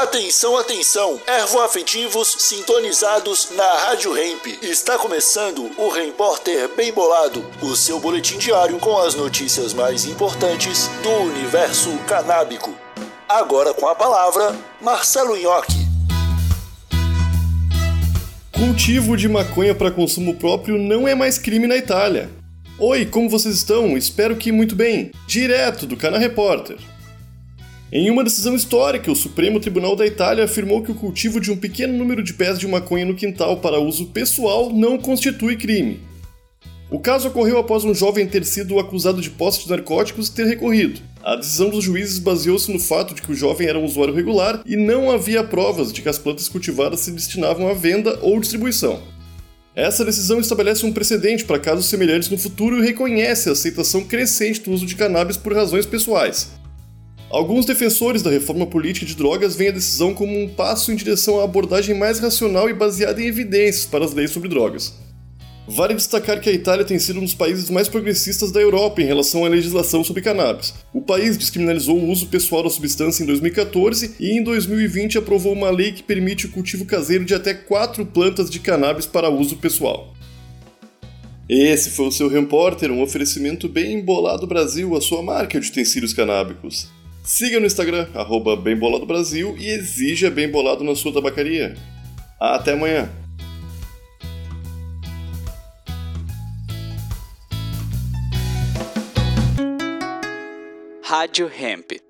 Atenção, atenção! Ervoafetivos sintonizados na Rádio Hemp. Está começando o Repórter Bem Bolado, o seu boletim diário com as notícias mais importantes do universo canábico. Agora com a palavra, Marcelo Nhoque. Cultivo de maconha para consumo próprio não é mais crime na Itália. Oi, como vocês estão? Espero que muito bem. Direto do Cana Repórter. Em uma decisão histórica, o Supremo Tribunal da Itália afirmou que o cultivo de um pequeno número de pés de maconha no quintal para uso pessoal não constitui crime. O caso ocorreu após um jovem ter sido acusado de posse de narcóticos e ter recorrido. A decisão dos juízes baseou-se no fato de que o jovem era um usuário regular e não havia provas de que as plantas cultivadas se destinavam à venda ou distribuição. Essa decisão estabelece um precedente para casos semelhantes no futuro e reconhece a aceitação crescente do uso de cannabis por razões pessoais. Alguns defensores da reforma política de drogas veem a decisão como um passo em direção à abordagem mais racional e baseada em evidências para as leis sobre drogas. Vale destacar que a Itália tem sido um dos países mais progressistas da Europa em relação à legislação sobre cannabis. O país descriminalizou o uso pessoal da substância em 2014 e em 2020 aprovou uma lei que permite o cultivo caseiro de até quatro plantas de cannabis para uso pessoal. Esse foi o seu Repórter, um oferecimento bem embolado Brasil, a sua marca de utensílios canábicos. Siga no Instagram, arroba Bem Bolado Brasil e exija Bem Bolado na sua tabacaria. Até amanhã! Rádio Hemp.